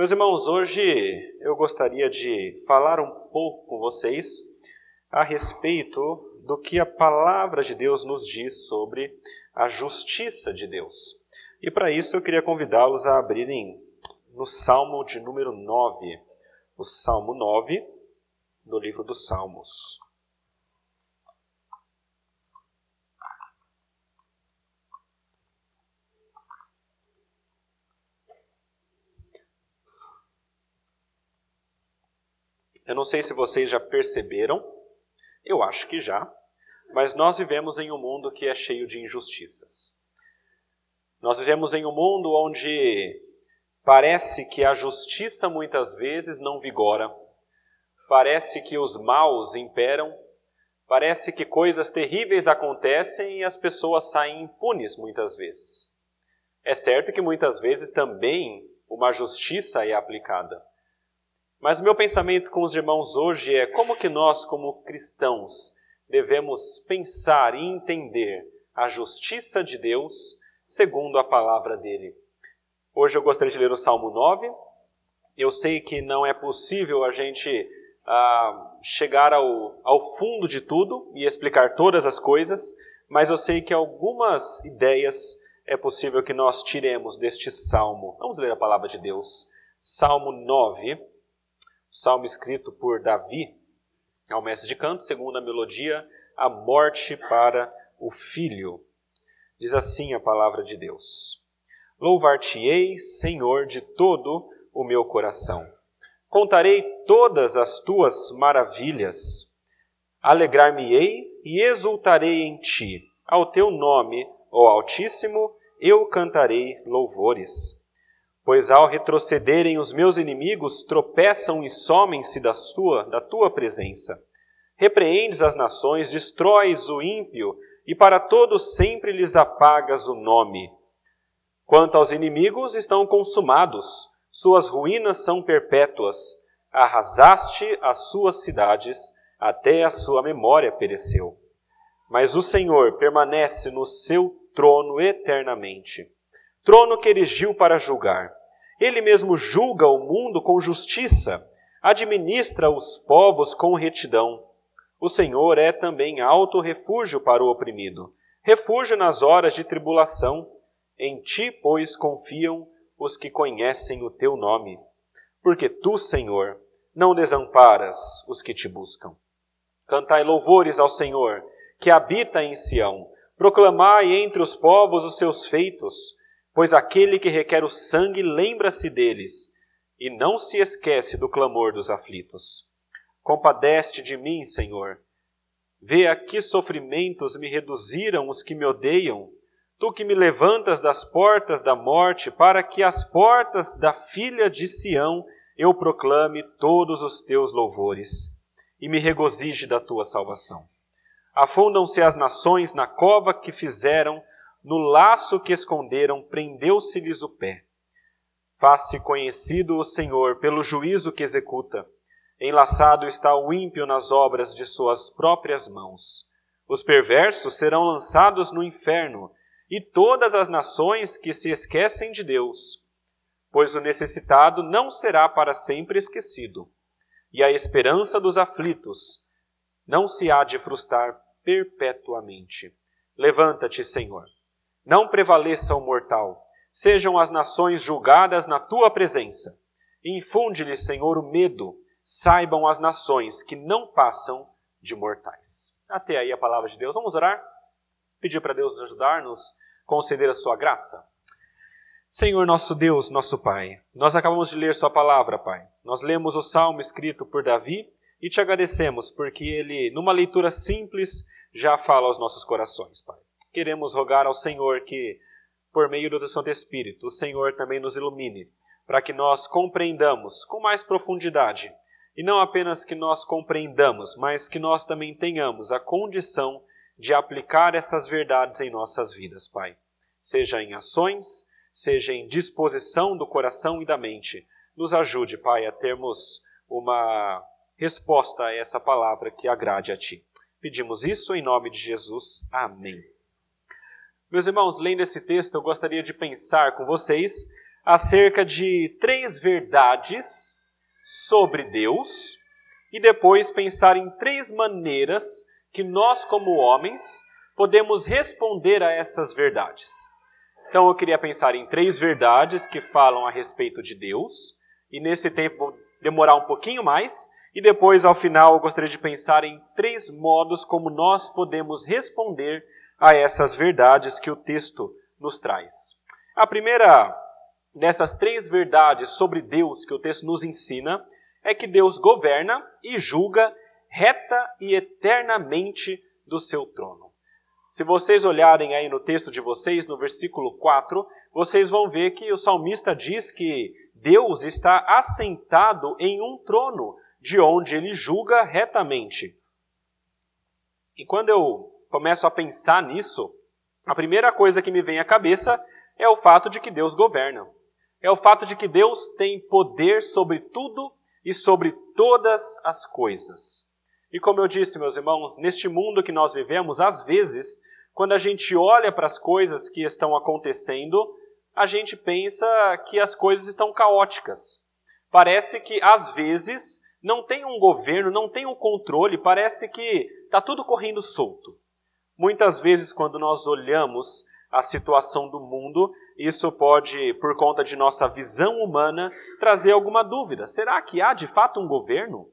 Meus irmãos, hoje eu gostaria de falar um pouco com vocês a respeito do que a palavra de Deus nos diz sobre a justiça de Deus. E para isso eu queria convidá-los a abrirem no Salmo de número 9, o Salmo 9, no livro dos Salmos. Eu não sei se vocês já perceberam, eu acho que já, mas nós vivemos em um mundo que é cheio de injustiças. Nós vivemos em um mundo onde parece que a justiça muitas vezes não vigora, parece que os maus imperam, parece que coisas terríveis acontecem e as pessoas saem impunes muitas vezes. É certo que muitas vezes também uma justiça é aplicada. Mas o meu pensamento com os irmãos hoje é como que nós, como cristãos, devemos pensar e entender a justiça de Deus segundo a palavra dele. Hoje eu gostaria de ler o Salmo 9. Eu sei que não é possível a gente ah, chegar ao, ao fundo de tudo e explicar todas as coisas, mas eu sei que algumas ideias é possível que nós tiremos deste salmo. Vamos ler a palavra de Deus. Salmo 9 salmo escrito por Davi ao mestre de canto, segundo a melodia, a morte para o filho. Diz assim a palavra de Deus: Louvar-te-ei, Senhor, de todo o meu coração. Contarei todas as tuas maravilhas. Alegrar-me-ei e exultarei em ti. Ao teu nome, ó Altíssimo, eu cantarei louvores. Pois ao retrocederem os meus inimigos, tropeçam e somem-se da sua, da tua presença. Repreendes as nações, destróis o ímpio, e para todos sempre lhes apagas o nome. Quanto aos inimigos, estão consumados, suas ruínas são perpétuas. Arrasaste as suas cidades, até a sua memória pereceu. Mas o Senhor permanece no seu trono eternamente trono que erigiu para julgar. Ele mesmo julga o mundo com justiça, administra os povos com retidão. O Senhor é também alto refúgio para o oprimido, refúgio nas horas de tribulação. Em ti, pois, confiam os que conhecem o teu nome. Porque tu, Senhor, não desamparas os que te buscam. Cantai louvores ao Senhor, que habita em Sião. Proclamai entre os povos os seus feitos Pois aquele que requer o sangue lembra-se deles, e não se esquece do clamor dos aflitos. Compadeste de mim, Senhor. Vê a que sofrimentos me reduziram os que me odeiam. Tu que me levantas das portas da morte, para que as portas da filha de Sião eu proclame todos os teus louvores e me regozije da tua salvação. Afundam-se as nações na cova que fizeram, no laço que esconderam, prendeu-se-lhes o pé. Faz-se conhecido o Senhor pelo juízo que executa. Enlaçado está o ímpio nas obras de suas próprias mãos. Os perversos serão lançados no inferno, e todas as nações que se esquecem de Deus. Pois o necessitado não será para sempre esquecido, e a esperança dos aflitos não se há de frustrar perpetuamente. Levanta-te, Senhor não prevaleça o mortal. Sejam as nações julgadas na tua presença. Infunde-lhes, Senhor, o medo. Saibam as nações que não passam de mortais. Até aí a palavra de Deus. Vamos orar? Pedir para Deus nos ajudar, nos conceder a sua graça. Senhor nosso Deus, nosso Pai, nós acabamos de ler Sua palavra, Pai. Nós lemos o salmo escrito por Davi e te agradecemos porque ele, numa leitura simples, já fala aos nossos corações, Pai queremos rogar ao Senhor que, por meio do Santo Espírito, o Senhor também nos ilumine, para que nós compreendamos com mais profundidade, e não apenas que nós compreendamos, mas que nós também tenhamos a condição de aplicar essas verdades em nossas vidas, Pai. Seja em ações, seja em disposição do coração e da mente. Nos ajude, Pai, a termos uma resposta a essa palavra que agrade a Ti. Pedimos isso em nome de Jesus. Amém. Meus irmãos, lendo esse texto, eu gostaria de pensar com vocês acerca de três verdades sobre Deus e depois pensar em três maneiras que nós, como homens, podemos responder a essas verdades. Então eu queria pensar em três verdades que falam a respeito de Deus, e nesse tempo demorar um pouquinho mais, e depois ao final eu gostaria de pensar em três modos como nós podemos responder a essas verdades que o texto nos traz. A primeira dessas três verdades sobre Deus que o texto nos ensina é que Deus governa e julga reta e eternamente do seu trono. Se vocês olharem aí no texto de vocês, no versículo 4, vocês vão ver que o salmista diz que Deus está assentado em um trono, de onde ele julga retamente. E quando eu começo a pensar nisso, a primeira coisa que me vem à cabeça é o fato de que Deus governa. É o fato de que Deus tem poder sobre tudo e sobre todas as coisas. E como eu disse, meus irmãos, neste mundo que nós vivemos, às vezes, quando a gente olha para as coisas que estão acontecendo, a gente pensa que as coisas estão caóticas. Parece que, às vezes, não tem um governo, não tem um controle, parece que está tudo correndo solto. Muitas vezes, quando nós olhamos a situação do mundo, isso pode, por conta de nossa visão humana, trazer alguma dúvida. Será que há de fato um governo?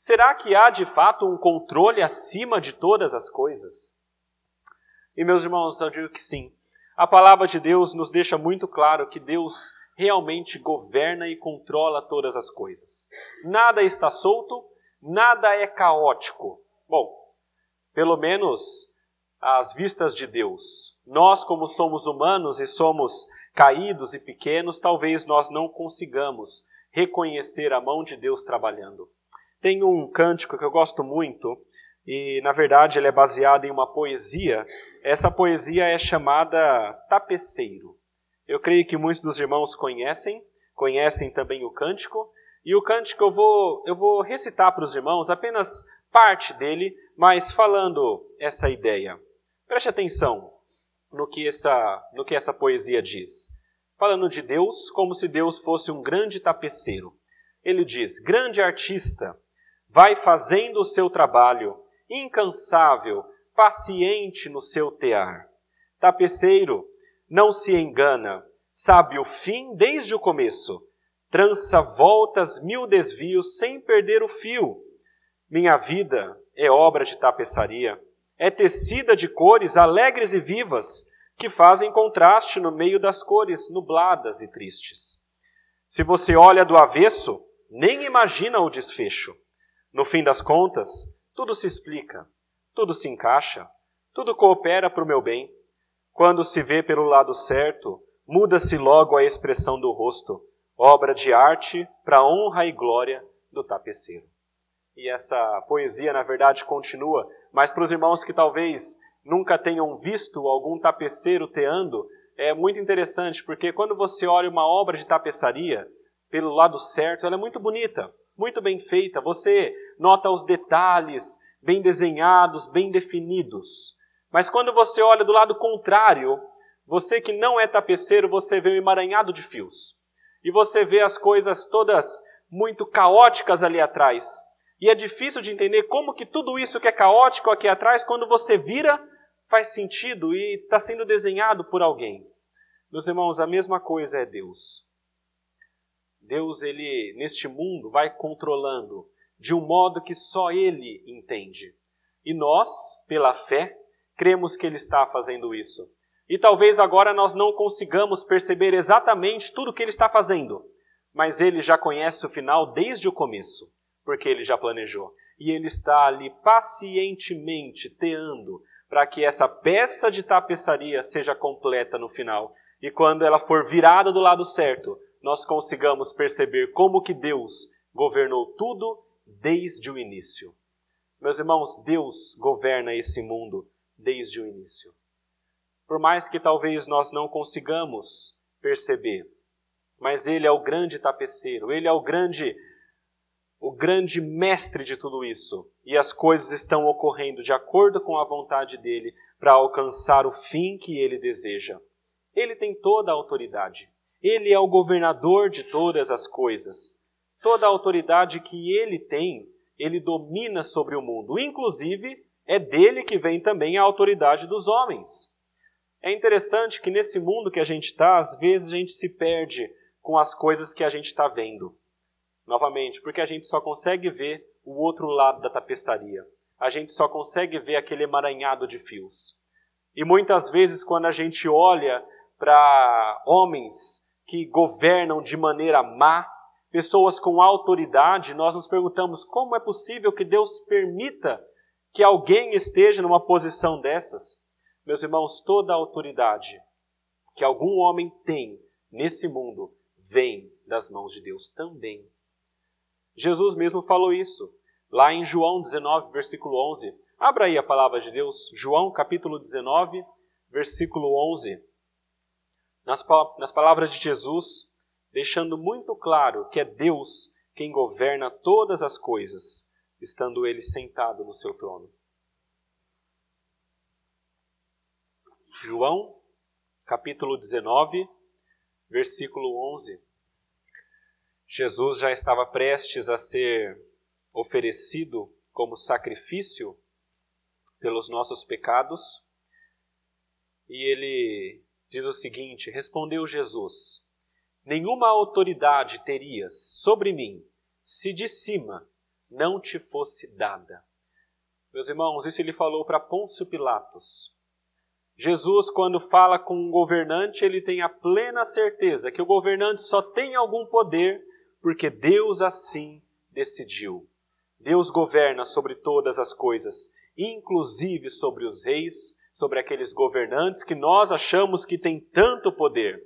Será que há de fato um controle acima de todas as coisas? E meus irmãos, eu digo que sim. A palavra de Deus nos deixa muito claro que Deus realmente governa e controla todas as coisas. Nada está solto, nada é caótico. Bom, pelo menos às vistas de Deus. Nós, como somos humanos e somos caídos e pequenos, talvez nós não consigamos reconhecer a mão de Deus trabalhando. Tem um cântico que eu gosto muito, e na verdade ele é baseado em uma poesia. Essa poesia é chamada Tapeceiro. Eu creio que muitos dos irmãos conhecem, conhecem também o cântico, e o cântico eu vou, eu vou recitar para os irmãos apenas parte dele, mas falando essa ideia. Preste atenção no que essa, no que essa poesia diz. Falando de Deus como se Deus fosse um grande tapeceiro. Ele diz: Grande artista, vai fazendo o seu trabalho, incansável, paciente no seu tear. Tapeceiro, não se engana, sabe o fim desde o começo, trança voltas mil desvios sem perder o fio. Minha vida é obra de tapeçaria é tecida de cores alegres e vivas, que fazem contraste no meio das cores nubladas e tristes. Se você olha do avesso, nem imagina o desfecho. No fim das contas, tudo se explica, tudo se encaixa, tudo coopera para o meu bem. Quando se vê pelo lado certo, muda-se logo a expressão do rosto, obra de arte para honra e glória do tapeceiro. E essa poesia, na verdade, continua mas para os irmãos que talvez nunca tenham visto algum tapeceiro teando, é muito interessante, porque quando você olha uma obra de tapeçaria, pelo lado certo, ela é muito bonita, muito bem feita. Você nota os detalhes bem desenhados, bem definidos. Mas quando você olha do lado contrário, você que não é tapeceiro, você vê um emaranhado de fios. E você vê as coisas todas muito caóticas ali atrás. E é difícil de entender como que tudo isso que é caótico aqui atrás, quando você vira, faz sentido e está sendo desenhado por alguém. Meus irmãos, a mesma coisa é Deus. Deus, ele, neste mundo, vai controlando de um modo que só Ele entende. E nós, pela fé, cremos que Ele está fazendo isso. E talvez agora nós não consigamos perceber exatamente tudo o que Ele está fazendo, mas Ele já conhece o final desde o começo porque ele já planejou. E ele está ali pacientemente teando para que essa peça de tapeçaria seja completa no final. E quando ela for virada do lado certo, nós consigamos perceber como que Deus governou tudo desde o início. Meus irmãos, Deus governa esse mundo desde o início. Por mais que talvez nós não consigamos perceber, mas Ele é o grande tapeceiro, Ele é o grande o grande mestre de tudo isso, e as coisas estão ocorrendo de acordo com a vontade dele para alcançar o fim que ele deseja. Ele tem toda a autoridade. Ele é o governador de todas as coisas. Toda a autoridade que ele tem, ele domina sobre o mundo. Inclusive, é dele que vem também a autoridade dos homens. É interessante que nesse mundo que a gente está, às vezes a gente se perde com as coisas que a gente está vendo. Novamente, porque a gente só consegue ver o outro lado da tapeçaria. A gente só consegue ver aquele emaranhado de fios. E muitas vezes, quando a gente olha para homens que governam de maneira má, pessoas com autoridade, nós nos perguntamos como é possível que Deus permita que alguém esteja numa posição dessas. Meus irmãos, toda a autoridade que algum homem tem nesse mundo vem das mãos de Deus também. Jesus mesmo falou isso, lá em João 19, versículo 11. Abra aí a palavra de Deus, João capítulo 19, versículo 11. Nas, nas palavras de Jesus, deixando muito claro que é Deus quem governa todas as coisas, estando ele sentado no seu trono. João, capítulo 19, versículo 11. Jesus já estava prestes a ser oferecido como sacrifício pelos nossos pecados, e ele diz o seguinte: Respondeu Jesus: Nenhuma autoridade terias sobre mim se de cima não te fosse dada. Meus irmãos, isso ele falou para Pôncio Pilatos. Jesus, quando fala com um governante, ele tem a plena certeza que o governante só tem algum poder porque Deus assim decidiu. Deus governa sobre todas as coisas, inclusive sobre os reis, sobre aqueles governantes que nós achamos que têm tanto poder.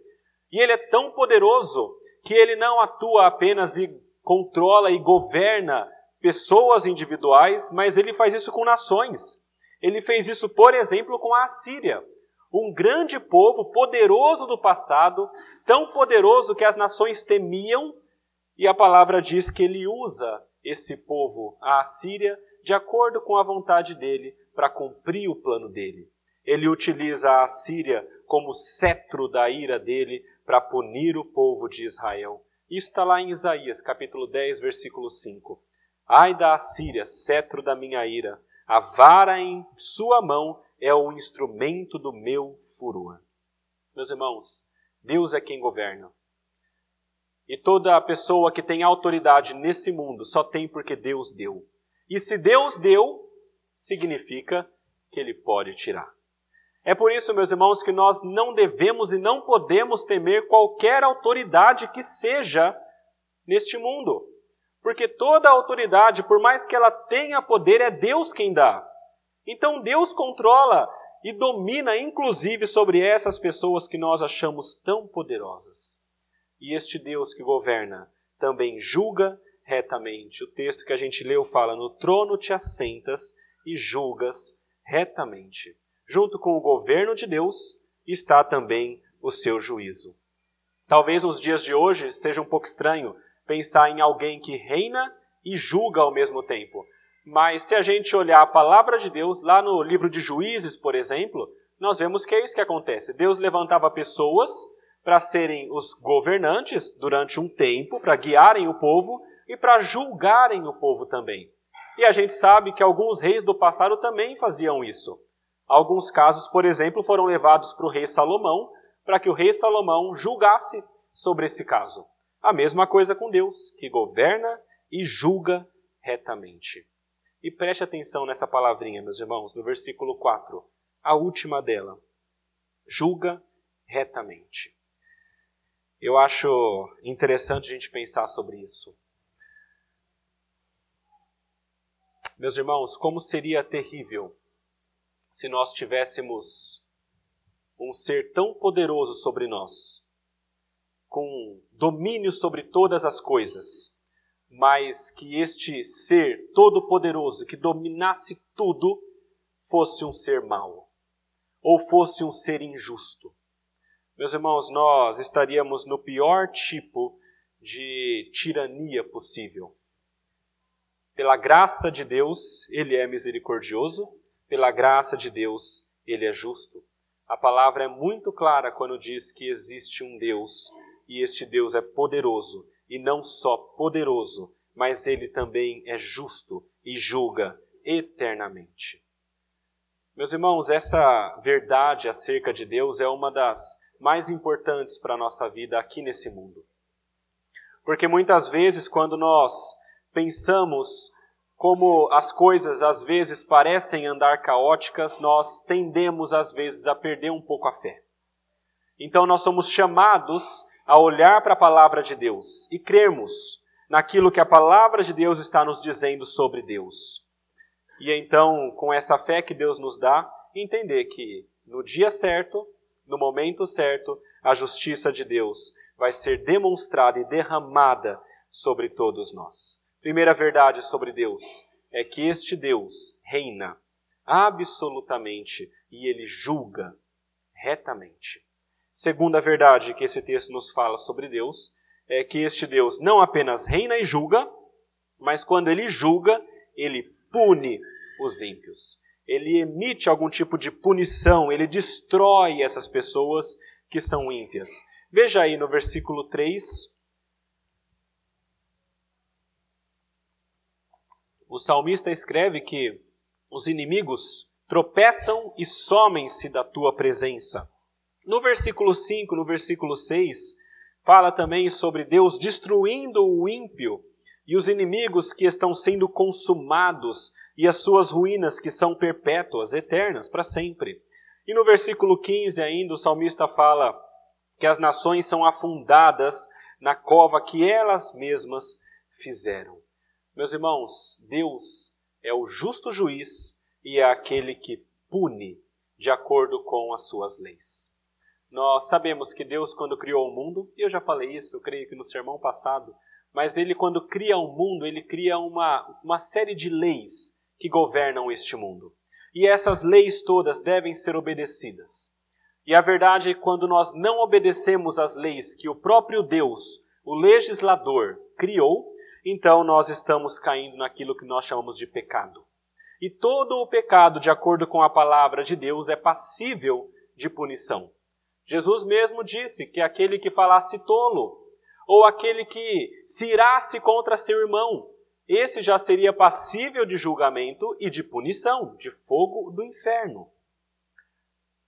E ele é tão poderoso que ele não atua apenas e controla e governa pessoas individuais, mas ele faz isso com nações. Ele fez isso, por exemplo, com a Assíria, um grande povo poderoso do passado, tão poderoso que as nações temiam, e a palavra diz que ele usa esse povo, a Assíria, de acordo com a vontade dele, para cumprir o plano dele. Ele utiliza a Assíria como cetro da ira dele para punir o povo de Israel. Isso está lá em Isaías, capítulo 10, versículo 5. Ai da Assíria, cetro da minha ira, a vara em sua mão é o instrumento do meu furor. Meus irmãos, Deus é quem governa. E toda pessoa que tem autoridade nesse mundo só tem porque Deus deu. E se Deus deu, significa que Ele pode tirar. É por isso, meus irmãos, que nós não devemos e não podemos temer qualquer autoridade que seja neste mundo. Porque toda autoridade, por mais que ela tenha poder, é Deus quem dá. Então Deus controla e domina, inclusive, sobre essas pessoas que nós achamos tão poderosas. E este Deus que governa também julga retamente. O texto que a gente leu fala: No trono te assentas e julgas retamente. Junto com o governo de Deus está também o seu juízo. Talvez nos dias de hoje seja um pouco estranho pensar em alguém que reina e julga ao mesmo tempo. Mas se a gente olhar a palavra de Deus, lá no livro de Juízes, por exemplo, nós vemos que é isso que acontece. Deus levantava pessoas para serem os governantes durante um tempo, para guiarem o povo e para julgarem o povo também. E a gente sabe que alguns reis do passado também faziam isso. Alguns casos, por exemplo, foram levados para o rei Salomão, para que o rei Salomão julgasse sobre esse caso. A mesma coisa com Deus, que governa e julga retamente. E preste atenção nessa palavrinha, meus irmãos, no versículo 4, a última dela. Julga retamente. Eu acho interessante a gente pensar sobre isso. Meus irmãos, como seria terrível se nós tivéssemos um ser tão poderoso sobre nós, com domínio sobre todas as coisas, mas que este ser todo-poderoso que dominasse tudo fosse um ser mau, ou fosse um ser injusto. Meus irmãos, nós estaríamos no pior tipo de tirania possível. Pela graça de Deus, Ele é misericordioso, pela graça de Deus, Ele é justo. A palavra é muito clara quando diz que existe um Deus e este Deus é poderoso, e não só poderoso, mas ele também é justo e julga eternamente. Meus irmãos, essa verdade acerca de Deus é uma das mais importantes para a nossa vida aqui nesse mundo. Porque muitas vezes, quando nós pensamos como as coisas às vezes parecem andar caóticas, nós tendemos às vezes a perder um pouco a fé. Então nós somos chamados a olhar para a palavra de Deus e crermos naquilo que a palavra de Deus está nos dizendo sobre Deus. E então, com essa fé que Deus nos dá, entender que no dia certo, no momento certo, a justiça de Deus vai ser demonstrada e derramada sobre todos nós. Primeira verdade sobre Deus é que este Deus reina absolutamente e ele julga retamente. Segunda verdade que esse texto nos fala sobre Deus é que este Deus não apenas reina e julga, mas quando ele julga, ele pune os ímpios. Ele emite algum tipo de punição, ele destrói essas pessoas que são ímpias. Veja aí no versículo 3, o salmista escreve que os inimigos tropeçam e somem-se da tua presença. No versículo 5, no versículo 6, fala também sobre Deus destruindo o ímpio e os inimigos que estão sendo consumados e as suas ruínas que são perpétuas, eternas, para sempre. E no versículo 15 ainda o salmista fala que as nações são afundadas na cova que elas mesmas fizeram. Meus irmãos, Deus é o justo juiz e é aquele que pune de acordo com as suas leis. Nós sabemos que Deus, quando criou o mundo, e eu já falei isso, eu creio que no sermão passado, mas ele, quando cria o mundo, ele cria uma, uma série de leis que governam este mundo. E essas leis todas devem ser obedecidas. E a verdade é que quando nós não obedecemos às leis que o próprio Deus, o legislador, criou, então nós estamos caindo naquilo que nós chamamos de pecado. E todo o pecado, de acordo com a palavra de Deus, é passível de punição. Jesus mesmo disse que aquele que falasse tolo, ou aquele que se irasse contra seu irmão, esse já seria passível de julgamento e de punição, de fogo do inferno.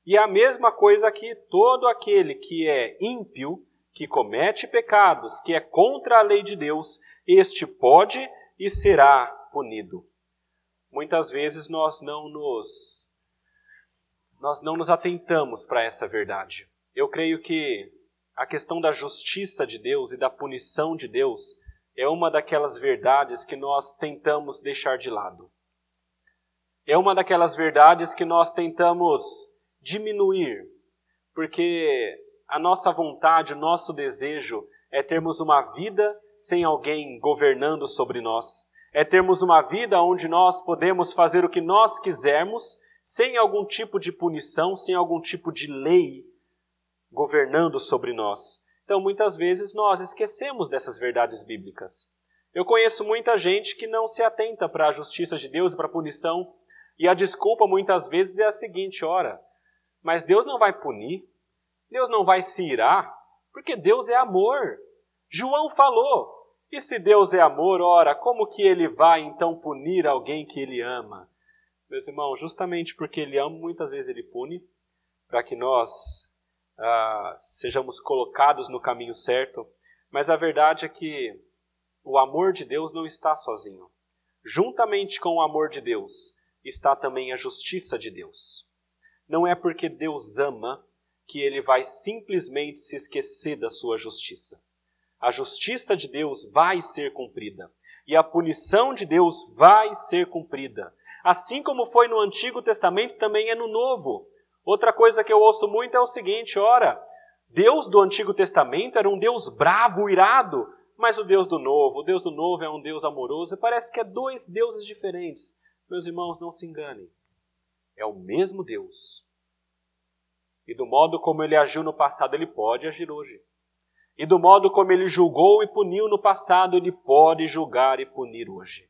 E a mesma coisa aqui, todo aquele que é ímpio, que comete pecados, que é contra a lei de Deus, este pode e será punido. Muitas vezes nós não nos nós não nos atentamos para essa verdade. Eu creio que a questão da justiça de Deus e da punição de Deus é uma daquelas verdades que nós tentamos deixar de lado. É uma daquelas verdades que nós tentamos diminuir, porque a nossa vontade, o nosso desejo é termos uma vida sem alguém governando sobre nós. É termos uma vida onde nós podemos fazer o que nós quisermos, sem algum tipo de punição, sem algum tipo de lei governando sobre nós. Então, muitas vezes nós esquecemos dessas verdades bíblicas. Eu conheço muita gente que não se atenta para a justiça de Deus e para a punição, e a desculpa muitas vezes é a seguinte: ora, mas Deus não vai punir, Deus não vai se irar, porque Deus é amor. João falou: e se Deus é amor, ora, como que ele vai então punir alguém que ele ama? Meus irmãos, justamente porque ele ama, muitas vezes ele pune, para que nós ah, sejamos colocados no caminho certo. Mas a verdade é que o amor de Deus não está sozinho. Juntamente com o amor de Deus está também a justiça de Deus. Não é porque Deus ama que ele vai simplesmente se esquecer da sua justiça. A justiça de Deus vai ser cumprida e a punição de Deus vai ser cumprida. Assim como foi no Antigo Testamento, também é no Novo. Outra coisa que eu ouço muito é o seguinte: ora, Deus do Antigo Testamento era um Deus bravo, irado, mas o Deus do Novo, o Deus do Novo é um Deus amoroso, e parece que é dois deuses diferentes. Meus irmãos, não se enganem. É o mesmo Deus. E do modo como ele agiu no passado, ele pode agir hoje. E do modo como ele julgou e puniu no passado, ele pode julgar e punir hoje.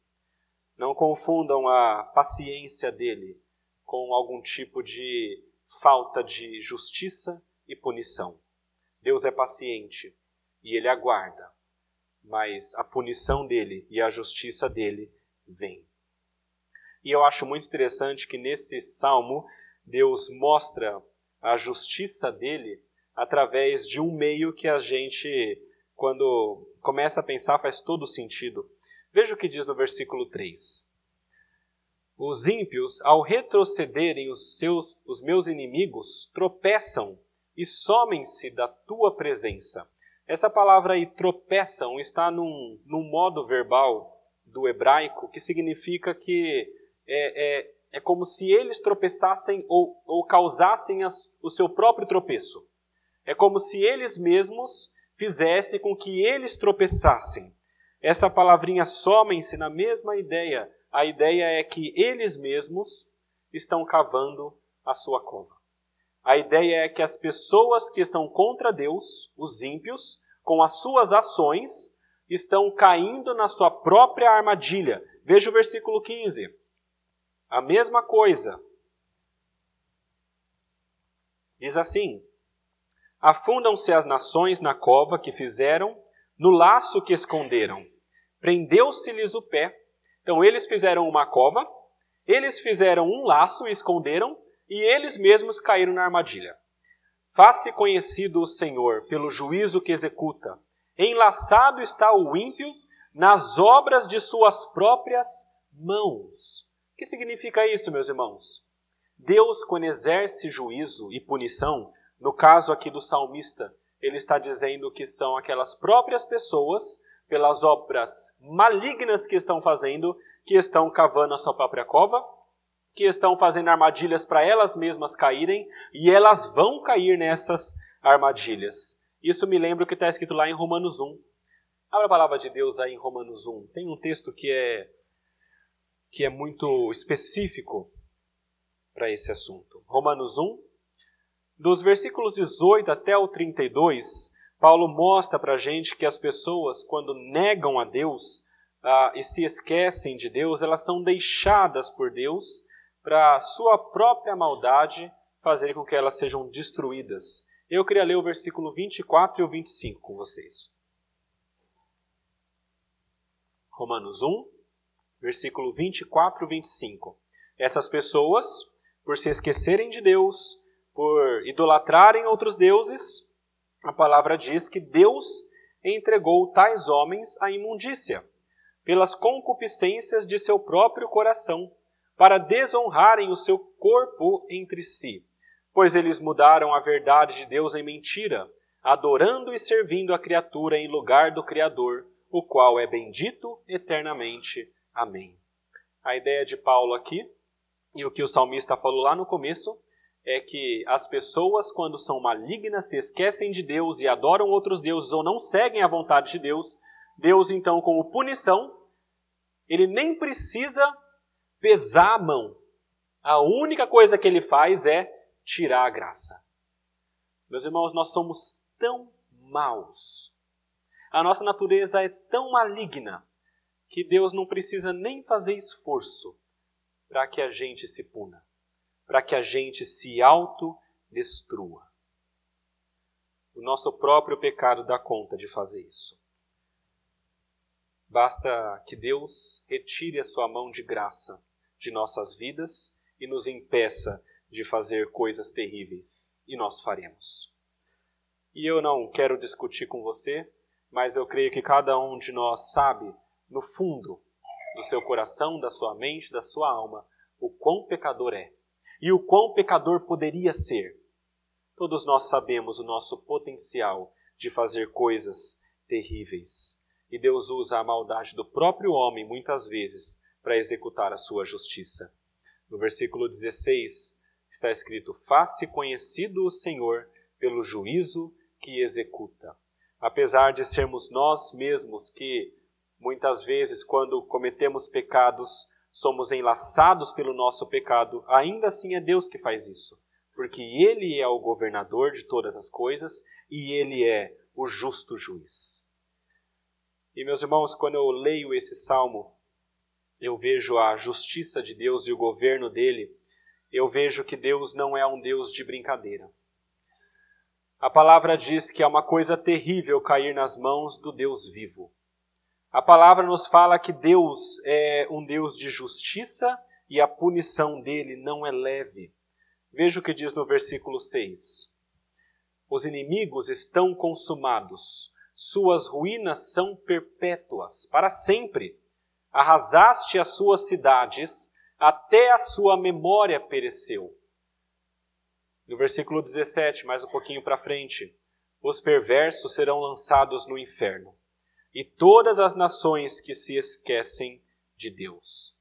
Não confundam a paciência dele com algum tipo de falta de justiça e punição. Deus é paciente e ele aguarda, mas a punição dele e a justiça dele vem. E eu acho muito interessante que nesse salmo Deus mostra a justiça dele através de um meio que a gente, quando começa a pensar, faz todo sentido. Veja o que diz no versículo 3. Os ímpios, ao retrocederem os, seus, os meus inimigos, tropeçam e somem-se da tua presença. Essa palavra aí, tropeçam, está num, num modo verbal do hebraico que significa que é, é, é como se eles tropeçassem ou, ou causassem as, o seu próprio tropeço. É como se eles mesmos fizessem com que eles tropeçassem. Essa palavrinha somem-se na mesma ideia. A ideia é que eles mesmos estão cavando a sua cova. A ideia é que as pessoas que estão contra Deus, os ímpios, com as suas ações, estão caindo na sua própria armadilha. Veja o versículo 15. A mesma coisa. Diz assim: Afundam-se as nações na cova que fizeram, no laço que esconderam. Prendeu-se-lhes o pé. Então eles fizeram uma cova, eles fizeram um laço e esconderam, e eles mesmos caíram na armadilha. Faça conhecido o Senhor pelo juízo que executa. Enlaçado está o ímpio nas obras de suas próprias mãos. O que significa isso, meus irmãos? Deus, quando exerce juízo e punição, no caso aqui do salmista, ele está dizendo que são aquelas próprias pessoas, pelas obras malignas que estão fazendo, que estão cavando a sua própria cova, que estão fazendo armadilhas para elas mesmas caírem, e elas vão cair nessas armadilhas. Isso me lembra o que está escrito lá em Romanos 1. Abra a palavra de Deus aí em Romanos 1. Tem um texto que é que é muito específico para esse assunto. Romanos 1, dos versículos 18 até o 32, Paulo mostra para a gente que as pessoas, quando negam a Deus ah, e se esquecem de Deus, elas são deixadas por Deus para sua própria maldade fazer com que elas sejam destruídas. Eu queria ler o versículo 24 e o 25 com vocês. Romanos 1, versículo 24 e 25. Essas pessoas, por se esquecerem de Deus, por idolatrarem outros deuses, a palavra diz que Deus entregou tais homens à imundícia, pelas concupiscências de seu próprio coração, para desonrarem o seu corpo entre si, pois eles mudaram a verdade de Deus em mentira, adorando e servindo a criatura em lugar do Criador, o qual é bendito eternamente. Amém. A ideia de Paulo aqui, e o que o salmista falou lá no começo, é que as pessoas, quando são malignas, se esquecem de Deus e adoram outros deuses ou não seguem a vontade de Deus, Deus, então, como punição, ele nem precisa pesar a mão. A única coisa que ele faz é tirar a graça. Meus irmãos, nós somos tão maus. A nossa natureza é tão maligna que Deus não precisa nem fazer esforço para que a gente se puna, para que a gente se autodestrua. O nosso próprio pecado dá conta de fazer isso. Basta que Deus retire a sua mão de graça de nossas vidas e nos impeça de fazer coisas terríveis, e nós faremos. E eu não quero discutir com você, mas eu creio que cada um de nós sabe no fundo do seu coração, da sua mente, da sua alma, o quão pecador é e o quão pecador poderia ser. Todos nós sabemos o nosso potencial de fazer coisas terríveis. E Deus usa a maldade do próprio homem muitas vezes para executar a sua justiça. No versículo 16 está escrito: Faça conhecido o Senhor pelo juízo que executa. Apesar de sermos nós mesmos que Muitas vezes, quando cometemos pecados, somos enlaçados pelo nosso pecado, ainda assim é Deus que faz isso, porque Ele é o governador de todas as coisas e Ele é o justo juiz. E meus irmãos, quando eu leio esse salmo, eu vejo a justiça de Deus e o governo dele, eu vejo que Deus não é um Deus de brincadeira. A palavra diz que é uma coisa terrível cair nas mãos do Deus vivo. A palavra nos fala que Deus é um Deus de justiça e a punição dele não é leve. Veja o que diz no versículo 6. Os inimigos estão consumados, suas ruínas são perpétuas, para sempre. Arrasaste as suas cidades, até a sua memória pereceu. No versículo 17, mais um pouquinho para frente, os perversos serão lançados no inferno, e todas as nações que se esquecem de Deus.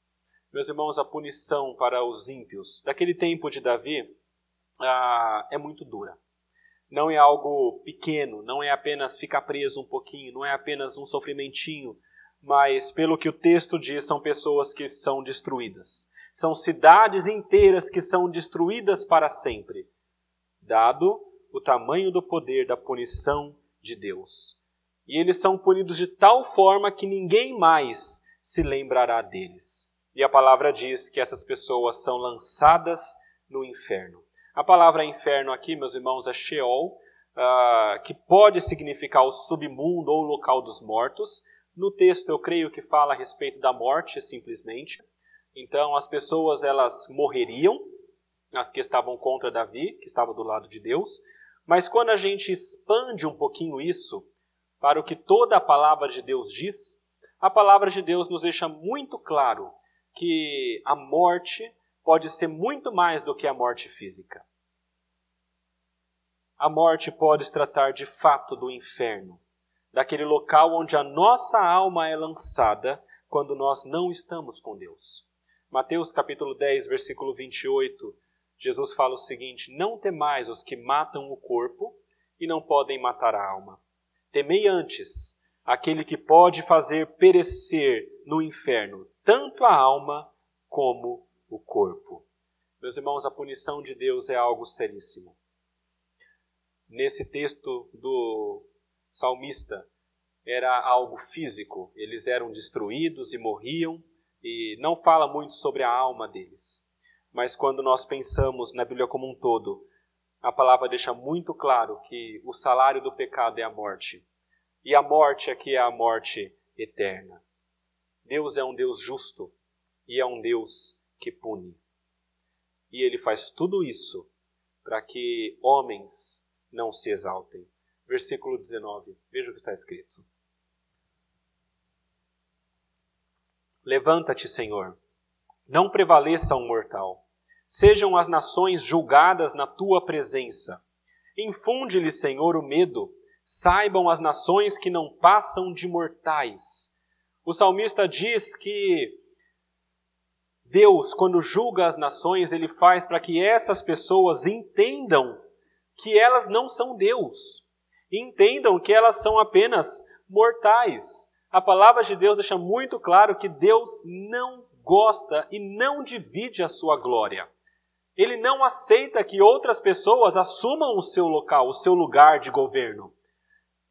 Meus irmãos, a punição para os ímpios daquele tempo de Davi ah, é muito dura. Não é algo pequeno, não é apenas ficar preso um pouquinho, não é apenas um sofrimentinho, mas pelo que o texto diz, são pessoas que são destruídas. São cidades inteiras que são destruídas para sempre, dado o tamanho do poder da punição de Deus. E eles são punidos de tal forma que ninguém mais se lembrará deles. E a palavra diz que essas pessoas são lançadas no inferno. A palavra inferno aqui, meus irmãos, é Sheol, uh, que pode significar o submundo ou o local dos mortos. No texto, eu creio que fala a respeito da morte, simplesmente. Então, as pessoas elas morreriam, as que estavam contra Davi, que estavam do lado de Deus. Mas quando a gente expande um pouquinho isso para o que toda a palavra de Deus diz, a palavra de Deus nos deixa muito claro que a morte pode ser muito mais do que a morte física. A morte pode se tratar de fato do inferno, daquele local onde a nossa alma é lançada quando nós não estamos com Deus. Mateus capítulo 10, versículo 28, Jesus fala o seguinte: Não temais os que matam o corpo e não podem matar a alma. Temei antes aquele que pode fazer perecer no inferno tanto a alma como o corpo. Meus irmãos, a punição de Deus é algo seríssimo. Nesse texto do salmista, era algo físico, eles eram destruídos e morriam, e não fala muito sobre a alma deles. Mas quando nós pensamos na Bíblia como um todo, a palavra deixa muito claro que o salário do pecado é a morte. E a morte aqui é a morte eterna. Deus é um Deus justo e é um Deus que pune. E ele faz tudo isso para que homens não se exaltem. Versículo 19, veja o que está escrito. Levanta-te, Senhor, não prevaleça um mortal. Sejam as nações julgadas na tua presença. Infunde-lhe, Senhor, o medo. Saibam as nações que não passam de mortais. O salmista diz que Deus, quando julga as nações, ele faz para que essas pessoas entendam que elas não são Deus. Entendam que elas são apenas mortais. A palavra de Deus deixa muito claro que Deus não gosta e não divide a sua glória. Ele não aceita que outras pessoas assumam o seu local, o seu lugar de governo.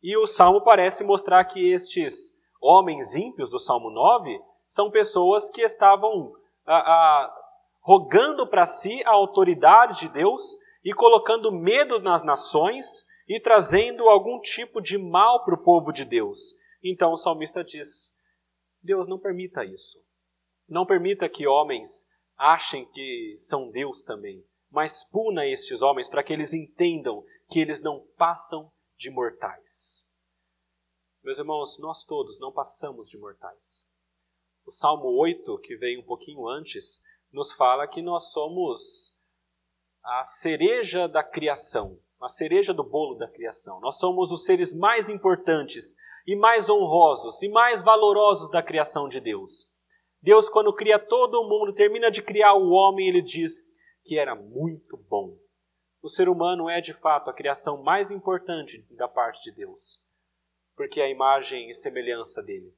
E o salmo parece mostrar que estes homens ímpios do Salmo 9 são pessoas que estavam a, a, rogando para si a autoridade de Deus e colocando medo nas nações e trazendo algum tipo de mal para o povo de Deus. Então o salmista diz: Deus não permita isso. Não permita que homens achem que são Deus também, mas puna estes homens para que eles entendam que eles não passam de mortais. Meus irmãos, nós todos não passamos de mortais. O Salmo 8, que veio um pouquinho antes, nos fala que nós somos a cereja da criação, a cereja do bolo da criação. Nós somos os seres mais importantes e mais honrosos e mais valorosos da criação de Deus. Deus, quando cria todo o mundo, termina de criar o homem, ele diz que era muito bom. O ser humano é de fato a criação mais importante da parte de Deus, porque é a imagem e semelhança dele.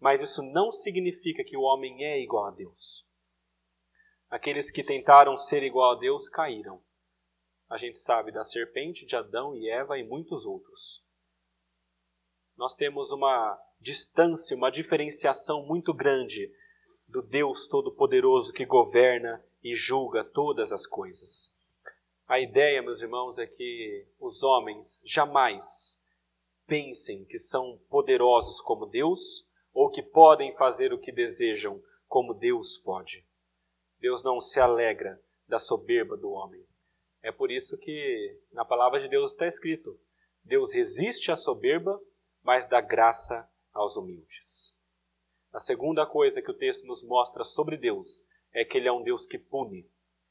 Mas isso não significa que o homem é igual a Deus. Aqueles que tentaram ser igual a Deus caíram. A gente sabe da serpente, de Adão e Eva e muitos outros. Nós temos uma distância, uma diferenciação muito grande do Deus Todo-Poderoso que governa e julga todas as coisas. A ideia, meus irmãos, é que os homens jamais pensem que são poderosos como Deus ou que podem fazer o que desejam como Deus pode. Deus não se alegra da soberba do homem. É por isso que na palavra de Deus está escrito: Deus resiste à soberba, mas dá graça aos humildes. A segunda coisa que o texto nos mostra sobre Deus é que ele é um Deus que pune.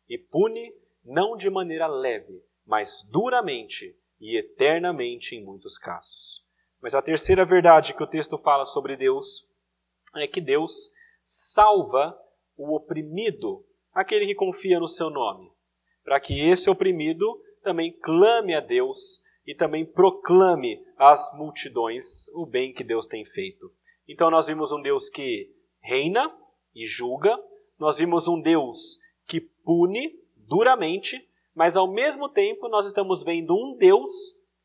E pune não de maneira leve, mas duramente e eternamente em muitos casos. Mas a terceira verdade que o texto fala sobre Deus é que Deus salva o oprimido, aquele que confia no seu nome, para que esse oprimido também clame a Deus e também proclame às multidões o bem que Deus tem feito. Então nós vimos um Deus que reina e julga, nós vimos um Deus que pune duramente, mas ao mesmo tempo nós estamos vendo um Deus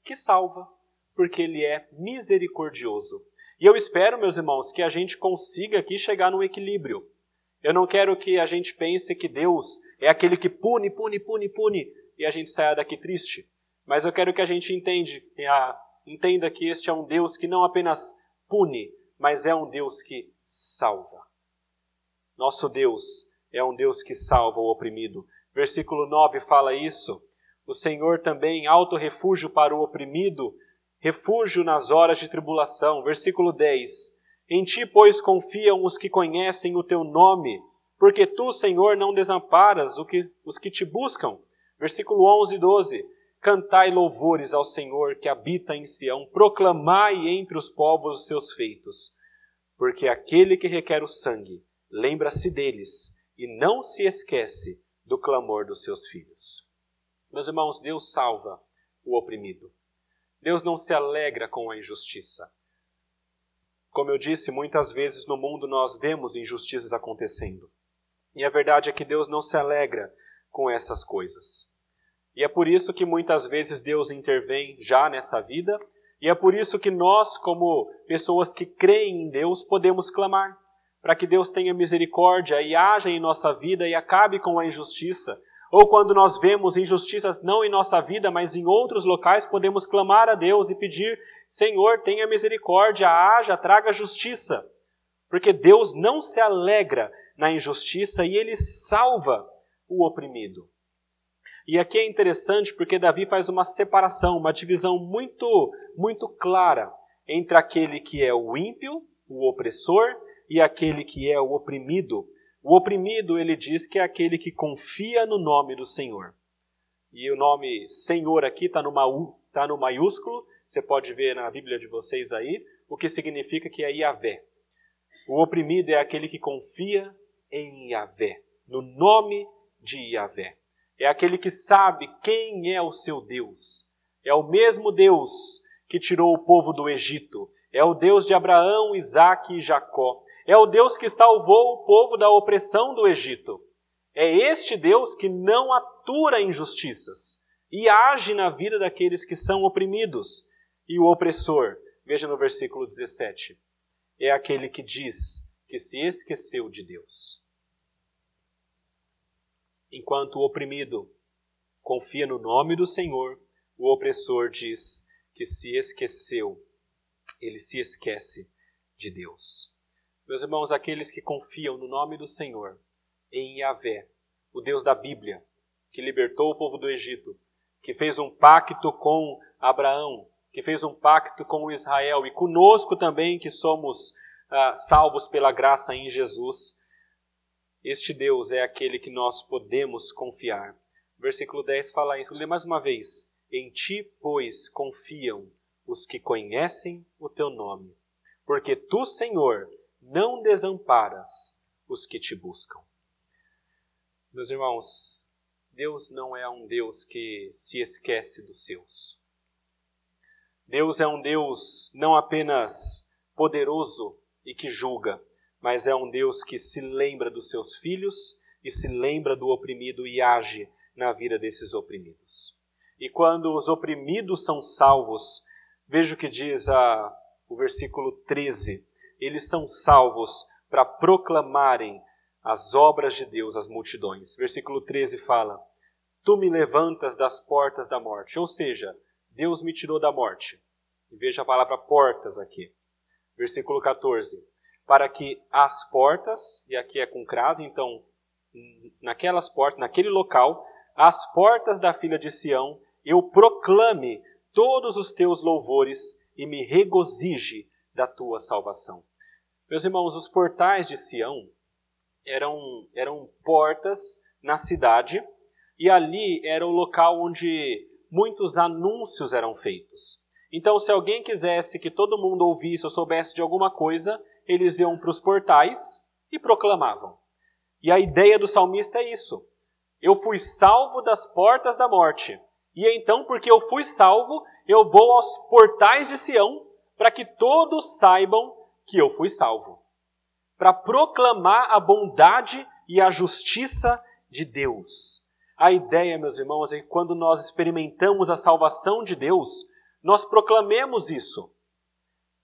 que salva, porque ele é misericordioso. E eu espero, meus irmãos, que a gente consiga aqui chegar num equilíbrio. Eu não quero que a gente pense que Deus é aquele que pune, pune, pune, pune e a gente saia daqui triste. Mas eu quero que a gente entende, entenda que este é um Deus que não apenas pune, mas é um Deus que salva. Nosso Deus é um Deus que salva o oprimido. Versículo 9 fala isso. O Senhor também, alto refúgio para o oprimido, refúgio nas horas de tribulação. Versículo 10. Em ti, pois, confiam os que conhecem o teu nome, porque tu, Senhor, não desamparas os que te buscam. Versículo 11 e 12. Cantai louvores ao Senhor que habita em Sião, proclamai entre os povos os seus feitos. Porque aquele que requer o sangue, lembra-se deles e não se esquece do clamor dos seus filhos. Meus irmãos, Deus salva o oprimido. Deus não se alegra com a injustiça. Como eu disse, muitas vezes no mundo nós vemos injustiças acontecendo. E a verdade é que Deus não se alegra com essas coisas. E é por isso que muitas vezes Deus intervém já nessa vida, e é por isso que nós, como pessoas que creem em Deus, podemos clamar para que Deus tenha misericórdia e haja em nossa vida e acabe com a injustiça, ou quando nós vemos injustiças não em nossa vida, mas em outros locais, podemos clamar a Deus e pedir: Senhor, tenha misericórdia, haja, traga justiça. Porque Deus não se alegra na injustiça e ele salva o oprimido. E aqui é interessante porque Davi faz uma separação, uma divisão muito, muito clara entre aquele que é o ímpio, o opressor, e aquele que é o oprimido, o oprimido, ele diz que é aquele que confia no nome do Senhor. E o nome Senhor aqui está tá no maiúsculo, você pode ver na Bíblia de vocês aí, o que significa que é Yahvé. O oprimido é aquele que confia em Yahvé, no nome de Yahvé. É aquele que sabe quem é o seu Deus. É o mesmo Deus que tirou o povo do Egito. É o Deus de Abraão, Isaque e Jacó. É o Deus que salvou o povo da opressão do Egito. É este Deus que não atura injustiças e age na vida daqueles que são oprimidos. E o opressor, veja no versículo 17, é aquele que diz que se esqueceu de Deus. Enquanto o oprimido confia no nome do Senhor, o opressor diz que se esqueceu, ele se esquece de Deus. Meus irmãos, aqueles que confiam no nome do Senhor, em Yahvé, o Deus da Bíblia, que libertou o povo do Egito, que fez um pacto com Abraão, que fez um pacto com Israel e conosco também, que somos ah, salvos pela graça em Jesus. Este Deus é aquele que nós podemos confiar. Versículo 10 fala. Lê mais uma vez. Em ti, pois, confiam os que conhecem o teu nome. Porque tu, Senhor, não desamparas os que te buscam. Meus irmãos, Deus não é um Deus que se esquece dos seus. Deus é um Deus não apenas poderoso e que julga, mas é um Deus que se lembra dos seus filhos e se lembra do oprimido e age na vida desses oprimidos. E quando os oprimidos são salvos, veja o que diz a, o versículo 13 eles são salvos para proclamarem as obras de Deus às multidões. Versículo 13 fala: tu me levantas das portas da morte. Ou seja, Deus me tirou da morte. Veja a palavra portas aqui. Versículo 14. Para que as portas, e aqui é com crase, então, naquelas portas, naquele local, as portas da filha de Sião, eu proclame todos os teus louvores e me regozije da tua salvação. Meus irmãos, os portais de Sião eram, eram portas na cidade e ali era o local onde muitos anúncios eram feitos. Então, se alguém quisesse que todo mundo ouvisse ou soubesse de alguma coisa, eles iam para os portais e proclamavam. E a ideia do salmista é isso. Eu fui salvo das portas da morte. E então, porque eu fui salvo, eu vou aos portais de Sião para que todos saibam que eu fui salvo. Para proclamar a bondade e a justiça de Deus. A ideia, meus irmãos, é que quando nós experimentamos a salvação de Deus, nós proclamemos isso.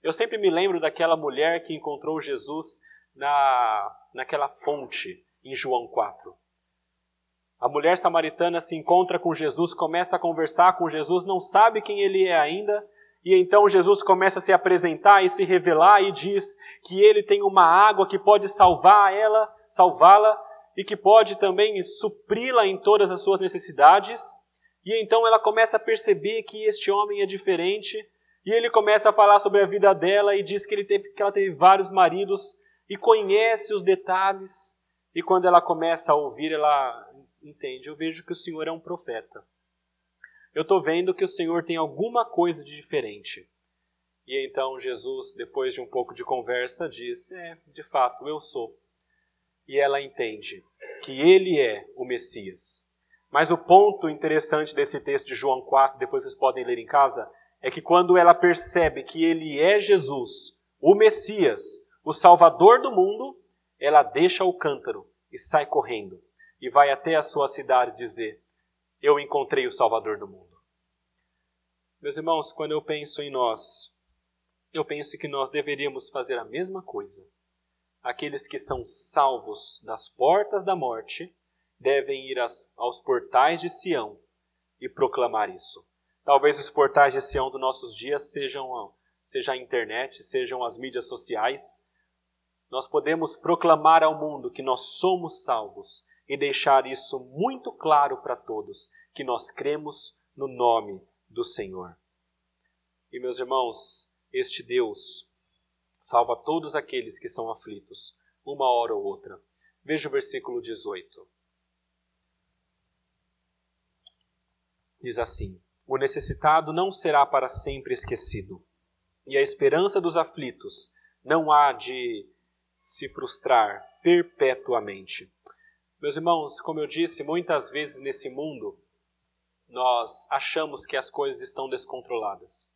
Eu sempre me lembro daquela mulher que encontrou Jesus na, naquela fonte em João 4. A mulher samaritana se encontra com Jesus, começa a conversar com Jesus, não sabe quem ele é ainda, e então Jesus começa a se apresentar e se revelar e diz que ele tem uma água que pode salvar ela, salvá-la e que pode também supri-la em todas as suas necessidades. E então ela começa a perceber que este homem é diferente, e ele começa a falar sobre a vida dela e diz que, ele teve, que ela teve vários maridos e conhece os detalhes. E quando ela começa a ouvir, ela entende: eu vejo que o Senhor é um profeta. Eu estou vendo que o Senhor tem alguma coisa de diferente. E então Jesus, depois de um pouco de conversa, diz: É, de fato, eu sou. E ela entende que ele é o Messias. Mas o ponto interessante desse texto de João 4, depois vocês podem ler em casa, é que quando ela percebe que ele é Jesus, o Messias, o Salvador do mundo, ela deixa o cântaro e sai correndo e vai até a sua cidade dizer: Eu encontrei o Salvador do mundo. Meus irmãos, quando eu penso em nós, eu penso que nós deveríamos fazer a mesma coisa. Aqueles que são salvos das portas da morte devem ir aos portais de Sião e proclamar isso. Talvez os portais de Sião dos nossos dias sejam seja a internet, sejam as mídias sociais. Nós podemos proclamar ao mundo que nós somos salvos e deixar isso muito claro para todos, que nós cremos no nome do Senhor. E meus irmãos, este Deus salva todos aqueles que são aflitos, uma hora ou outra. Veja o versículo 18. Diz assim: O necessitado não será para sempre esquecido, e a esperança dos aflitos não há de se frustrar perpetuamente. Meus irmãos, como eu disse, muitas vezes nesse mundo nós achamos que as coisas estão descontroladas.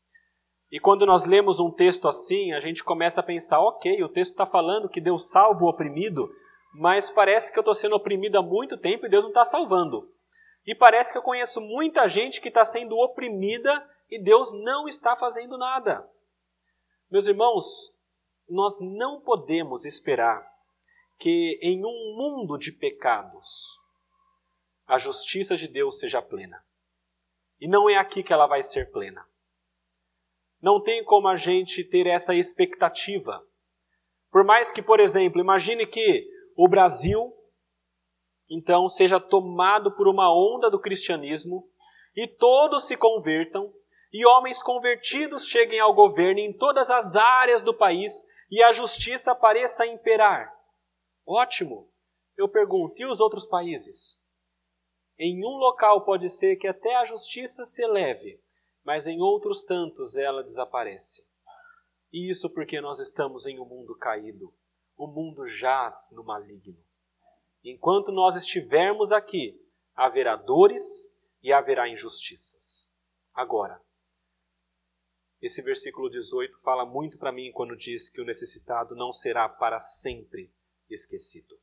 E quando nós lemos um texto assim, a gente começa a pensar: ok, o texto está falando que Deus salva o oprimido, mas parece que eu estou sendo oprimido há muito tempo e Deus não está salvando. E parece que eu conheço muita gente que está sendo oprimida e Deus não está fazendo nada. Meus irmãos, nós não podemos esperar que em um mundo de pecados a justiça de Deus seja plena. E não é aqui que ela vai ser plena. Não tem como a gente ter essa expectativa. Por mais que, por exemplo, imagine que o Brasil então seja tomado por uma onda do cristianismo e todos se convertam e homens convertidos cheguem ao governo em todas as áreas do país e a justiça pareça imperar. Ótimo! Eu pergunto, e os outros países? Em um local pode ser que até a justiça se eleve, mas em outros tantos ela desaparece. E isso porque nós estamos em um mundo caído. O mundo jaz no maligno. Enquanto nós estivermos aqui, haverá dores e haverá injustiças. Agora, esse versículo 18 fala muito para mim quando diz que o necessitado não será para sempre esquecido.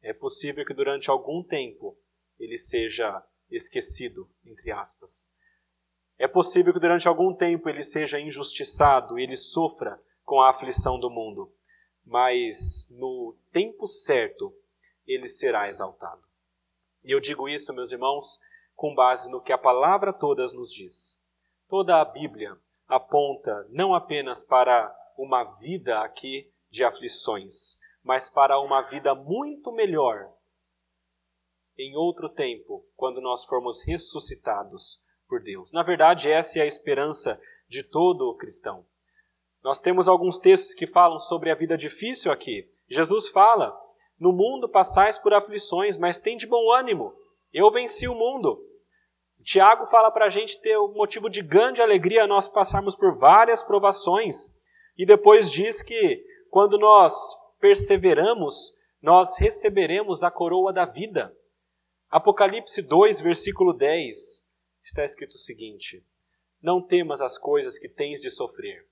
É possível que durante algum tempo ele seja esquecido, entre aspas. É possível que durante algum tempo ele seja injustiçado ele sofra com a aflição do mundo, mas no tempo certo ele será exaltado. E eu digo isso, meus irmãos, com base no que a palavra todas nos diz. Toda a Bíblia aponta não apenas para uma vida aqui de aflições, mas para uma vida muito melhor em outro tempo, quando nós formos ressuscitados por Deus. Na verdade, essa é a esperança de todo cristão. Nós temos alguns textos que falam sobre a vida difícil aqui. Jesus fala: No mundo passais por aflições, mas tem de bom ânimo. Eu venci o mundo. Tiago fala para a gente ter o motivo de grande alegria nós passarmos por várias provações. E depois diz que quando nós perseveramos, nós receberemos a coroa da vida. Apocalipse 2, versículo 10, está escrito o seguinte: Não temas as coisas que tens de sofrer.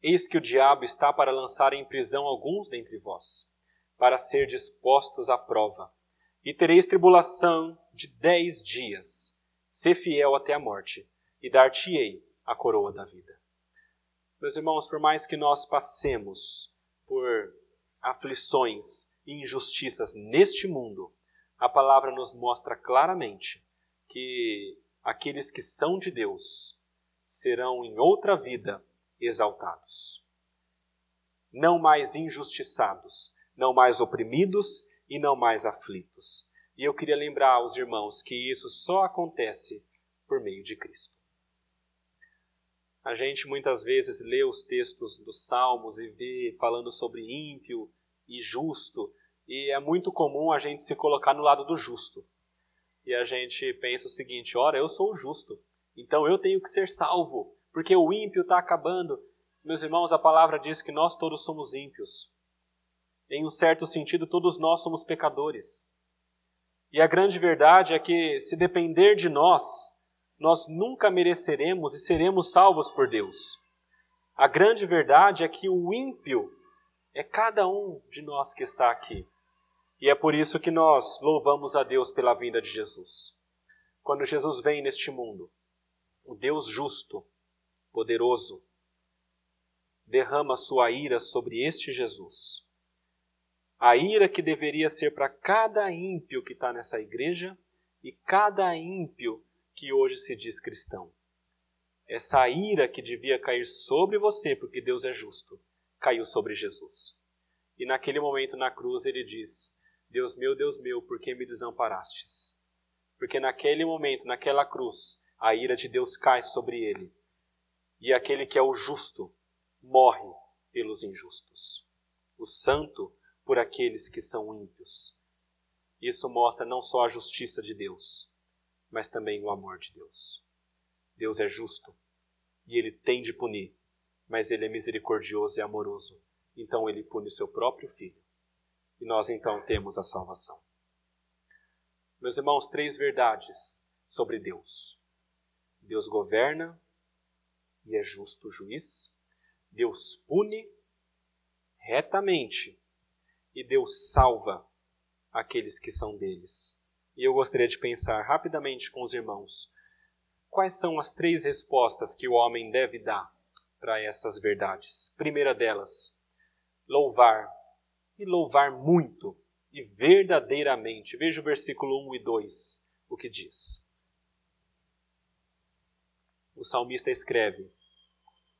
Eis que o diabo está para lançar em prisão alguns dentre vós, para ser dispostos à prova e tereis tribulação de dez dias. Sê fiel até a morte, e dar-te-ei a coroa da vida. Meus irmãos, por mais que nós passemos por aflições e injustiças neste mundo, a palavra nos mostra claramente que aqueles que são de Deus serão em outra vida exaltados. Não mais injustiçados, não mais oprimidos e não mais aflitos. E eu queria lembrar aos irmãos que isso só acontece por meio de Cristo. A gente muitas vezes lê os textos dos Salmos e vê falando sobre ímpio e justo, e é muito comum a gente se colocar no lado do justo. E a gente pensa o seguinte: ora, eu sou o justo, então eu tenho que ser salvo, porque o ímpio está acabando. Meus irmãos, a palavra diz que nós todos somos ímpios. Em um certo sentido, todos nós somos pecadores. E a grande verdade é que, se depender de nós, nós nunca mereceremos e seremos salvos por Deus. A grande verdade é que o ímpio é cada um de nós que está aqui. E é por isso que nós louvamos a Deus pela vinda de Jesus. Quando Jesus vem neste mundo, o Deus justo, poderoso, derrama sua ira sobre este Jesus a ira que deveria ser para cada ímpio que está nessa igreja e cada ímpio que hoje se diz cristão. Essa ira que devia cair sobre você, porque Deus é justo, caiu sobre Jesus. E naquele momento na cruz ele diz: Deus meu, Deus meu, por que me desamparastes? Porque naquele momento, naquela cruz, a ira de Deus cai sobre ele. E aquele que é o justo morre pelos injustos. O santo por aqueles que são ímpios. Isso mostra não só a justiça de Deus, mas também o amor de Deus. Deus é justo e ele tem de punir, mas ele é misericordioso e amoroso. Então ele pune o seu próprio filho. E nós então temos a salvação. Meus irmãos, três verdades sobre Deus. Deus governa e é justo juiz. Deus pune retamente e Deus salva aqueles que são deles. E eu gostaria de pensar rapidamente com os irmãos quais são as três respostas que o homem deve dar para essas verdades. Primeira delas, louvar e louvar muito e verdadeiramente. Veja o versículo 1 e 2, o que diz. O salmista escreve: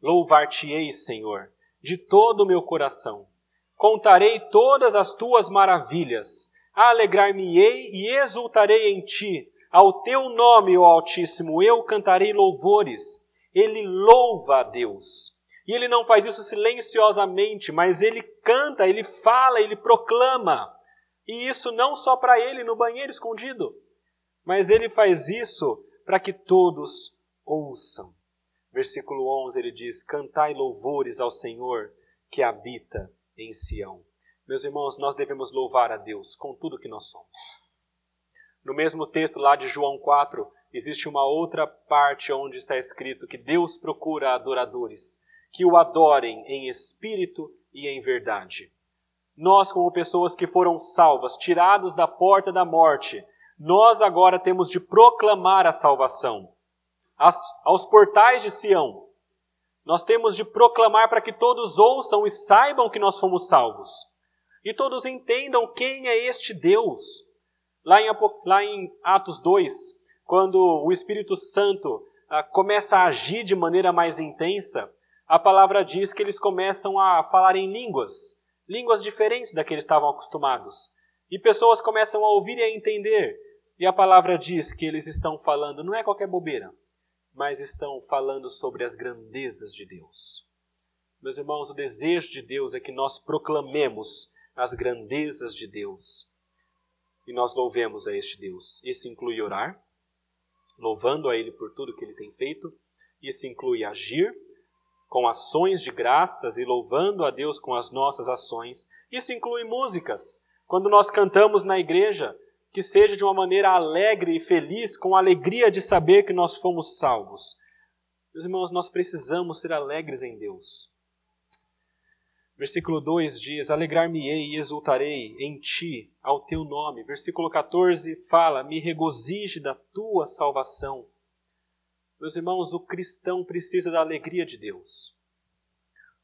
Louvar-te-ei, Senhor, de todo o meu coração Contarei todas as tuas maravilhas, alegrar-me-ei e exultarei em ti. Ao teu nome, ó Altíssimo, eu cantarei louvores. Ele louva a Deus. E ele não faz isso silenciosamente, mas ele canta, ele fala, ele proclama. E isso não só para ele no banheiro escondido, mas ele faz isso para que todos ouçam. Versículo 11 ele diz: Cantai louvores ao Senhor que habita em Sião. Meus irmãos, nós devemos louvar a Deus com tudo que nós somos. No mesmo texto lá de João 4, existe uma outra parte onde está escrito que Deus procura adoradores que o adorem em espírito e em verdade. Nós, como pessoas que foram salvas, tirados da porta da morte, nós agora temos de proclamar a salvação aos portais de Sião, nós temos de proclamar para que todos ouçam e saibam que nós fomos salvos. E todos entendam quem é este Deus. Lá em, lá em Atos 2, quando o Espírito Santo ah, começa a agir de maneira mais intensa, a palavra diz que eles começam a falar em línguas, línguas diferentes da que eles estavam acostumados. E pessoas começam a ouvir e a entender. E a palavra diz que eles estão falando, não é qualquer bobeira, mas estão falando sobre as grandezas de Deus. Meus irmãos, o desejo de Deus é que nós proclamemos as grandezas de Deus e nós louvemos a este Deus. Isso inclui orar, louvando a Ele por tudo que Ele tem feito, isso inclui agir com ações de graças e louvando a Deus com as nossas ações. Isso inclui músicas. Quando nós cantamos na igreja, que seja de uma maneira alegre e feliz, com a alegria de saber que nós fomos salvos. Meus irmãos, nós precisamos ser alegres em Deus. Versículo 2 diz: Alegrar-me-ei e exultarei em ti, ao teu nome. Versículo 14 fala: Me regozije da tua salvação. Meus irmãos, o cristão precisa da alegria de Deus.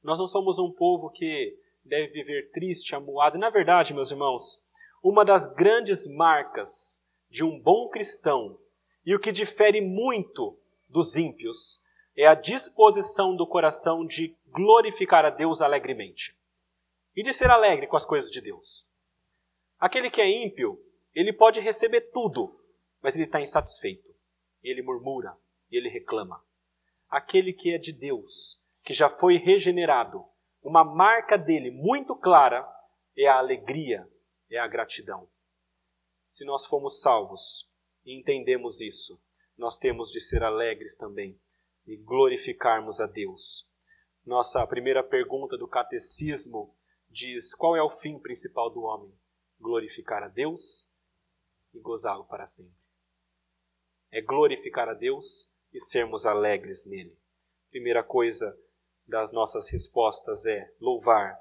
Nós não somos um povo que deve viver triste, amuado. Na verdade, meus irmãos, uma das grandes marcas de um bom cristão e o que difere muito dos ímpios é a disposição do coração de glorificar a Deus alegremente e de ser alegre com as coisas de Deus. Aquele que é ímpio, ele pode receber tudo, mas ele está insatisfeito. Ele murmura, ele reclama. Aquele que é de Deus, que já foi regenerado, uma marca dele muito clara é a alegria, é a gratidão. Se nós fomos salvos e entendemos isso, nós temos de ser alegres também e glorificarmos a Deus. Nossa primeira pergunta do catecismo diz: qual é o fim principal do homem? Glorificar a Deus e gozá-lo para sempre. É glorificar a Deus e sermos alegres nele. Primeira coisa das nossas respostas é louvar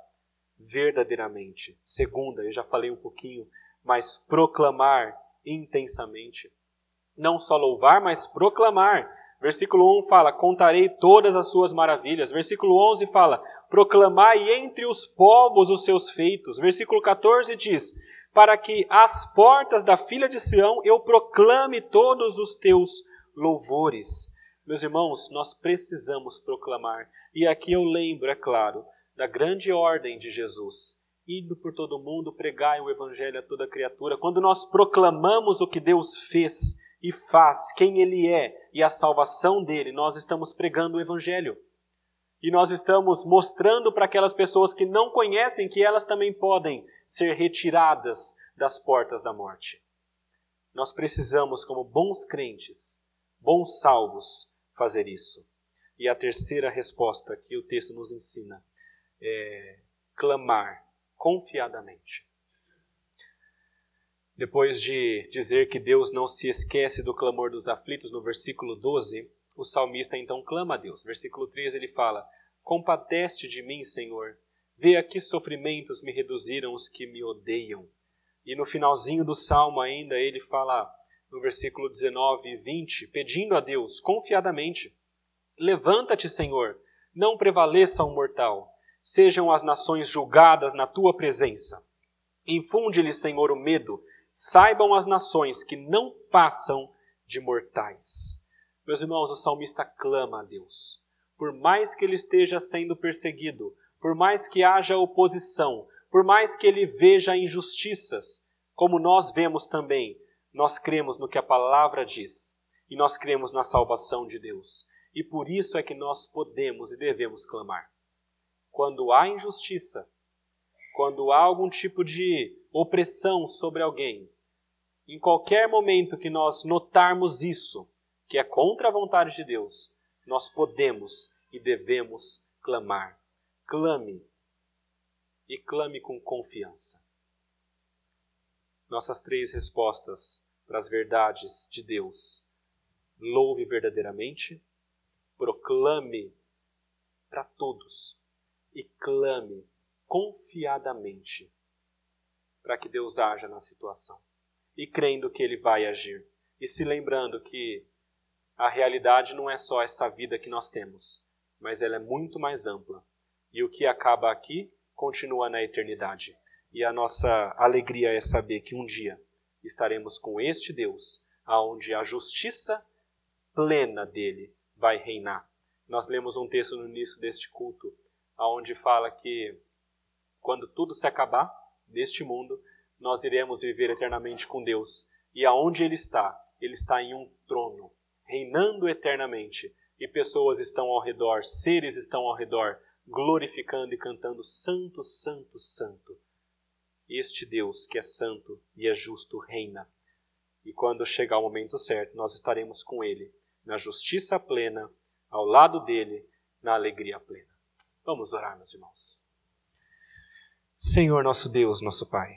verdadeiramente. Segunda, eu já falei um pouquinho, mas proclamar intensamente. Não só louvar, mas proclamar. Versículo 1 fala: Contarei todas as suas maravilhas. Versículo 11 fala: Proclamai entre os povos os seus feitos. Versículo 14 diz: Para que às portas da filha de Sião eu proclame todos os teus louvores. Meus irmãos, nós precisamos proclamar. E aqui eu lembro, é claro, da grande ordem de Jesus. Indo por todo mundo, pregai o evangelho a toda criatura. Quando nós proclamamos o que Deus fez e faz, quem Ele é e a salvação dele, nós estamos pregando o evangelho. E nós estamos mostrando para aquelas pessoas que não conhecem que elas também podem ser retiradas das portas da morte. Nós precisamos, como bons crentes, bons salvos, fazer isso. E a terceira resposta que o texto nos ensina é clamar confiadamente. Depois de dizer que Deus não se esquece do clamor dos aflitos, no versículo 12, o salmista então clama a Deus. Versículo 13 ele fala: Compadece de mim, Senhor. Vê a que sofrimentos me reduziram os que me odeiam. E no finalzinho do salmo ainda ele fala no versículo 19 e 20, pedindo a Deus confiadamente: Levanta-te, Senhor, não prevaleça o mortal. Sejam as nações julgadas na tua presença. Infunde-lhe, Senhor, o medo. Saibam as nações que não passam de mortais. Meus irmãos, o salmista clama a Deus. Por mais que ele esteja sendo perseguido, por mais que haja oposição, por mais que ele veja injustiças, como nós vemos também, nós cremos no que a palavra diz e nós cremos na salvação de Deus. E por isso é que nós podemos e devemos clamar. Quando há injustiça, quando há algum tipo de opressão sobre alguém, em qualquer momento que nós notarmos isso, que é contra a vontade de Deus, nós podemos e devemos clamar. Clame e clame com confiança nossas três respostas para as verdades de Deus. Louve verdadeiramente, proclame para todos e clame confiadamente para que Deus haja na situação e crendo que Ele vai agir e se lembrando que a realidade não é só essa vida que nós temos, mas ela é muito mais ampla e o que acaba aqui continua na eternidade. E a nossa alegria é saber que um dia estaremos com este Deus, aonde a justiça plena dele vai reinar. Nós lemos um texto no início deste culto, aonde fala que quando tudo se acabar neste mundo, nós iremos viver eternamente com Deus. E aonde ele está? Ele está em um trono, reinando eternamente, e pessoas estão ao redor, seres estão ao redor, glorificando e cantando santo, santo, santo. Este Deus que é santo e é justo reina. E quando chegar o momento certo, nós estaremos com ele, na justiça plena, ao lado dele, na alegria plena. Vamos orar, meus irmãos. Senhor nosso Deus, nosso Pai,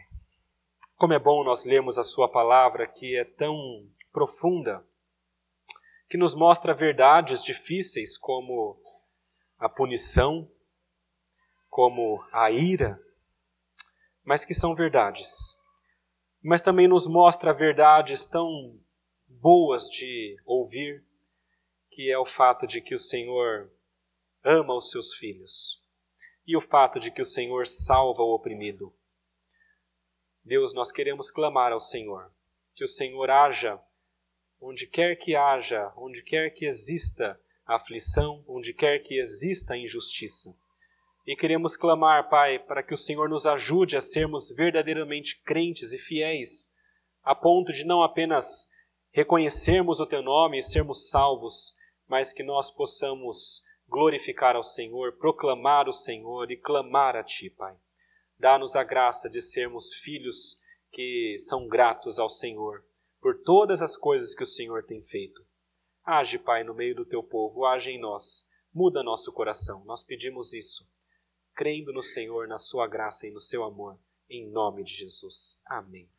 como é bom nós lermos a Sua palavra que é tão profunda, que nos mostra verdades difíceis como a punição, como a ira, mas que são verdades. Mas também nos mostra verdades tão boas de ouvir, que é o fato de que o Senhor ama os seus filhos e o fato de que o Senhor salva o oprimido. Deus, nós queremos clamar ao Senhor, que o Senhor haja onde quer que haja, onde quer que exista aflição, onde quer que exista injustiça. E queremos clamar, Pai, para que o Senhor nos ajude a sermos verdadeiramente crentes e fiéis, a ponto de não apenas reconhecermos o Teu nome e sermos salvos, mas que nós possamos glorificar ao Senhor, proclamar o Senhor e clamar a Ti, Pai. Dá-nos a graça de sermos filhos que são gratos ao Senhor por todas as coisas que o Senhor tem feito. Age, Pai, no meio do Teu povo, age em nós, muda nosso coração. Nós pedimos isso crendo no Senhor, na Sua graça e no Seu amor, em nome de Jesus. Amém.